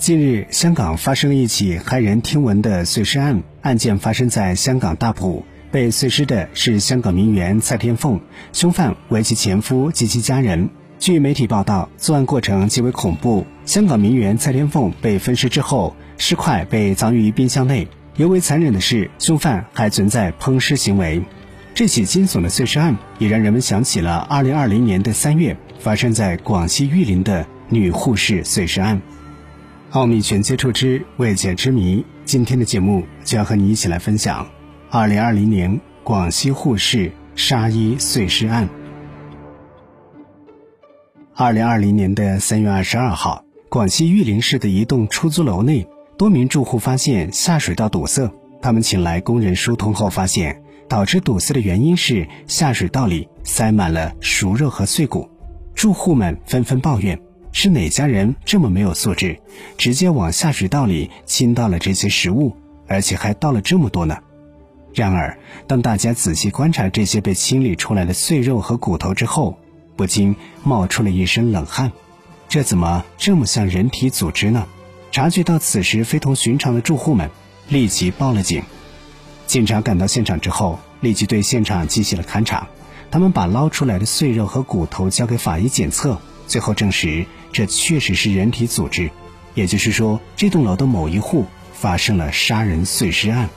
近日，香港发生了一起骇人听闻的碎尸案。案件发生在香港大埔，被碎尸的是香港名媛蔡天凤，凶犯为其前夫及其家人。据媒体报道，作案过程极为恐怖。香港名媛蔡天凤被分尸之后，尸块被藏于冰箱内。尤为残忍的是，凶犯还存在烹尸行为。这起惊悚的碎尸案也让人们想起了2020年的3月发生在广西玉林的女护士碎尸案。奥秘全接触之未解之谜，今天的节目就要和你一起来分享2020年广西护士杀医碎尸案。2020年的3月22号，广西玉林市的一栋出租楼内，多名住户发现下水道堵塞，他们请来工人疏通后发现，导致堵塞的原因是下水道里塞满了熟肉和碎骨，住户们纷纷抱怨。是哪家人这么没有素质，直接往下水道里倾倒了这些食物，而且还倒了这么多呢？然而，当大家仔细观察这些被清理出来的碎肉和骨头之后，不禁冒出了一身冷汗。这怎么这么像人体组织呢？察觉到此时非同寻常的住户们立即报了警。警察赶到现场之后，立即对现场进行了勘查。他们把捞出来的碎肉和骨头交给法医检测，最后证实。这确实是人体组织，也就是说，这栋楼的某一户发生了杀人碎尸案。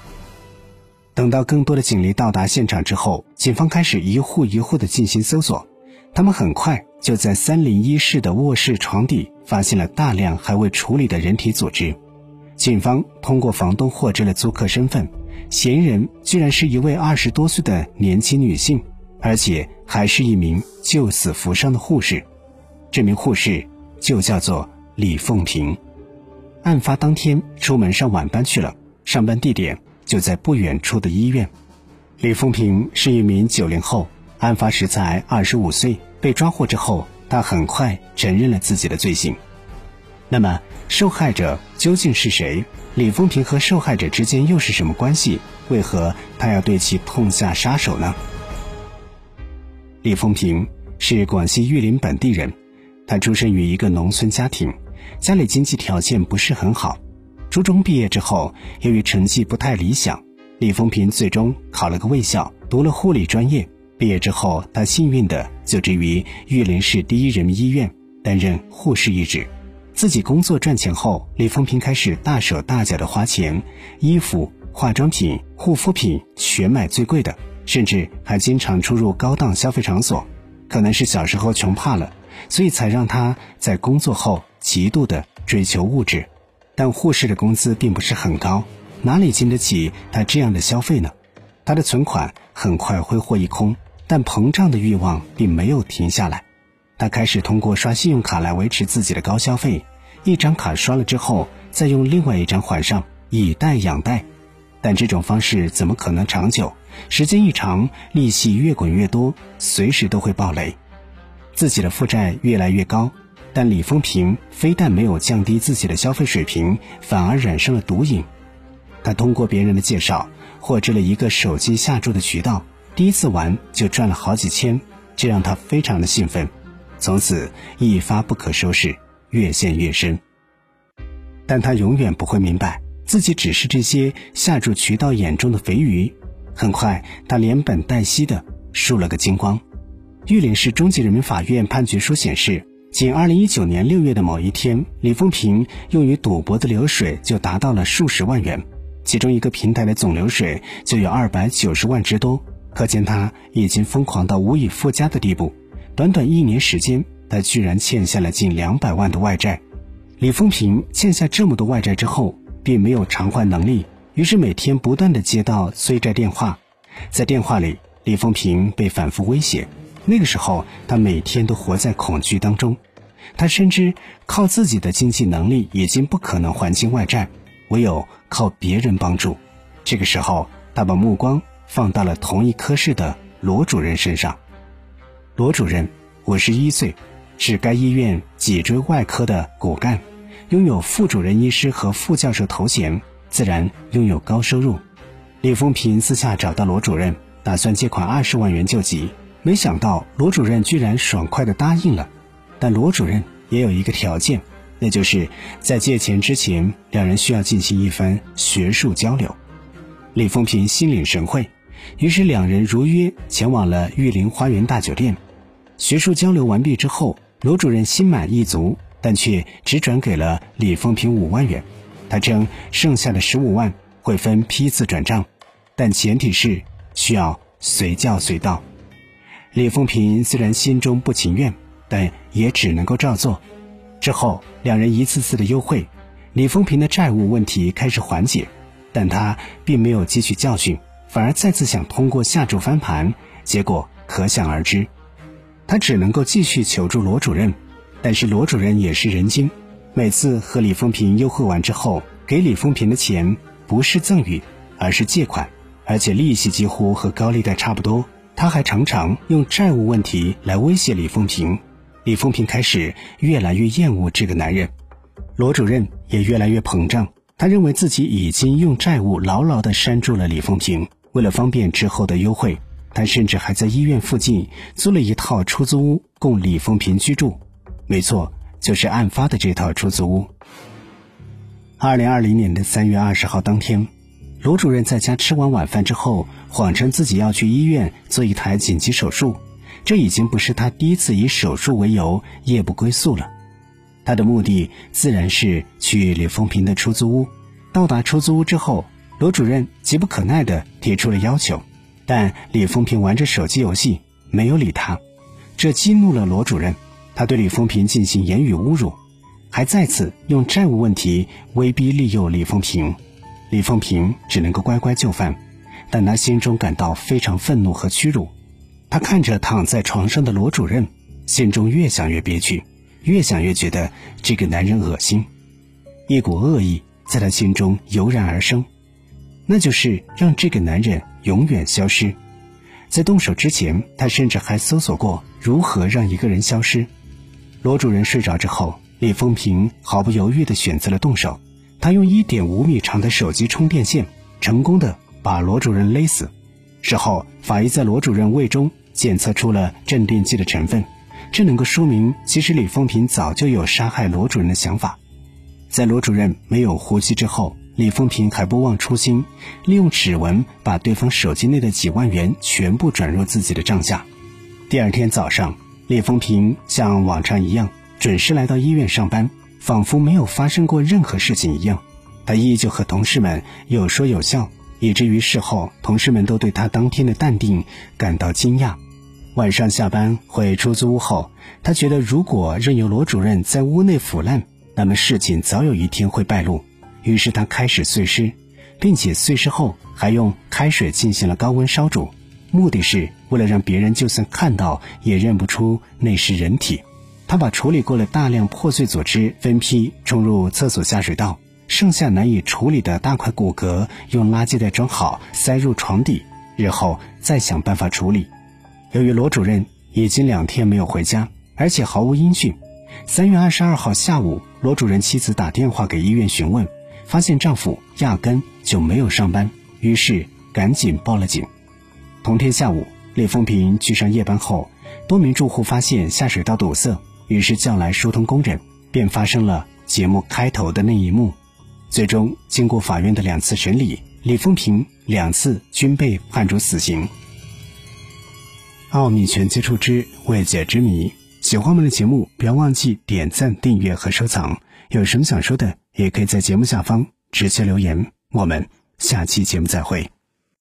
等到更多的警力到达现场之后，警方开始一户一户的进行搜索。他们很快就在三零一室的卧室床底发现了大量还未处理的人体组织。警方通过房东获知了租客身份，嫌疑人居然是一位二十多岁的年轻女性，而且还是一名救死扶伤的护士。这名护士。就叫做李凤萍，案发当天出门上晚班去了，上班地点就在不远处的医院。李凤萍是一名九零后，案发时才二十五岁。被抓获之后，他很快承认了自己的罪行。那么，受害者究竟是谁？李凤萍和受害者之间又是什么关系？为何他要对其痛下杀手呢？李凤萍是广西玉林本地人。他出生于一个农村家庭，家里经济条件不是很好。初中毕业之后，由于成绩不太理想，李丰平最终考了个卫校，读了护理专业。毕业之后，他幸运的就职于玉林市第一人民医院，担任护士一职。自己工作赚钱后，李丰平开始大手大脚的花钱，衣服、化妆品、护肤品全买最贵的，甚至还经常出入高档消费场所。可能是小时候穷怕了。所以才让他在工作后极度的追求物质，但护士的工资并不是很高，哪里经得起他这样的消费呢？他的存款很快挥霍一空，但膨胀的欲望并没有停下来。他开始通过刷信用卡来维持自己的高消费，一张卡刷了之后，再用另外一张还上，以贷养贷。但这种方式怎么可能长久？时间一长，利息越滚越多，随时都会爆雷。自己的负债越来越高，但李丰平非但没有降低自己的消费水平，反而染上了毒瘾。他通过别人的介绍获知了一个手机下注的渠道，第一次玩就赚了好几千，这让他非常的兴奋，从此一发不可收拾，越陷越深。但他永远不会明白，自己只是这些下注渠道眼中的肥鱼。很快，他连本带息的输了个精光。玉林市中级人民法院判决书显示，仅2019年6月的某一天，李丰平用于赌博的流水就达到了数十万元，其中一个平台的总流水就有290万之多，可见他已经疯狂到无以复加的地步。短短一年时间，他居然欠下了近两百万的外债。李丰平欠下这么多外债之后，并没有偿还能力，于是每天不断的接到催债电话，在电话里，李丰平被反复威胁。那个时候，他每天都活在恐惧当中。他深知靠自己的经济能力已经不可能还清外债，唯有靠别人帮助。这个时候，他把目光放到了同一科室的罗主任身上。罗主任五十一岁，是该医院脊椎外科的骨干，拥有副主任医师和副教授头衔，自然拥有高收入。李丰平私下找到罗主任，打算借款二十万元救急。没想到罗主任居然爽快地答应了，但罗主任也有一个条件，那就是在借钱之前，两人需要进行一番学术交流。李凤平心领神会，于是两人如约前往了玉林花园大酒店。学术交流完毕之后，罗主任心满意足，但却只转给了李凤平五万元。他称剩下的十五万会分批次转账，但前提是需要随叫随到。李凤平虽然心中不情愿，但也只能够照做。之后，两人一次次的幽会，李凤平的债务问题开始缓解，但他并没有汲取教训，反而再次想通过下注翻盘，结果可想而知。他只能够继续求助罗主任，但是罗主任也是人精。每次和李凤平幽会完之后，给李凤平的钱不是赠与，而是借款，而且利息几乎和高利贷差不多。他还常常用债务问题来威胁李凤平。李凤平开始越来越厌恶这个男人，罗主任也越来越膨胀。他认为自己已经用债务牢牢地拴住了李凤平。为了方便之后的优惠，他甚至还在医院附近租了一套出租屋供李凤平居住。没错。就是案发的这套出租屋。二零二零年的三月二十号当天，罗主任在家吃完晚饭之后，谎称自己要去医院做一台紧急手术。这已经不是他第一次以手术为由夜不归宿了。他的目的自然是去李凤平的出租屋。到达出租屋之后，罗主任急不可耐地提出了要求，但李凤平玩着手机游戏，没有理他，这激怒了罗主任。他对李凤平进行言语侮辱，还再次用债务问题威逼利诱李凤平。李凤平只能够乖乖就范，但他心中感到非常愤怒和屈辱。他看着躺在床上的罗主任，心中越想越憋屈，越想越觉得这个男人恶心。一股恶意在他心中油然而生，那就是让这个男人永远消失。在动手之前，他甚至还搜索过如何让一个人消失。罗主任睡着之后，李凤平毫不犹豫地选择了动手。他用一点五米长的手机充电线，成功的把罗主任勒死。事后，法医在罗主任胃中检测出了镇定剂的成分，这能够说明，其实李凤平早就有杀害罗主任的想法。在罗主任没有呼吸之后，李凤平还不忘初心，利用指纹把对方手机内的几万元全部转入自己的账下。第二天早上。李凤平像往常一样准时来到医院上班，仿佛没有发生过任何事情一样。他依旧和同事们有说有笑，以至于事后同事们都对他当天的淡定感到惊讶。晚上下班回出租屋后，他觉得如果任由罗主任在屋内腐烂，那么事情早有一天会败露。于是他开始碎尸，并且碎尸后还用开水进行了高温烧煮。目的是为了让别人就算看到也认不出那是人体。他把处理过了大量破碎组织分批冲入厕所下水道，剩下难以处理的大块骨骼用垃圾袋装好塞入床底，日后再想办法处理。由于罗主任已经两天没有回家，而且毫无音讯，三月二十二号下午，罗主任妻子打电话给医院询问，发现丈夫压根就没有上班，于是赶紧报了警。同天下午，李凤平去上夜班后，多名住户发现下水道堵塞，于是叫来疏通工人，便发生了节目开头的那一幕。最终，经过法院的两次审理，李凤平两次均被判处死刑。奥秘全接触之未解之谜，喜欢我们的节目，不要忘记点赞、订阅和收藏。有什么想说的，也可以在节目下方直接留言。我们下期节目再会。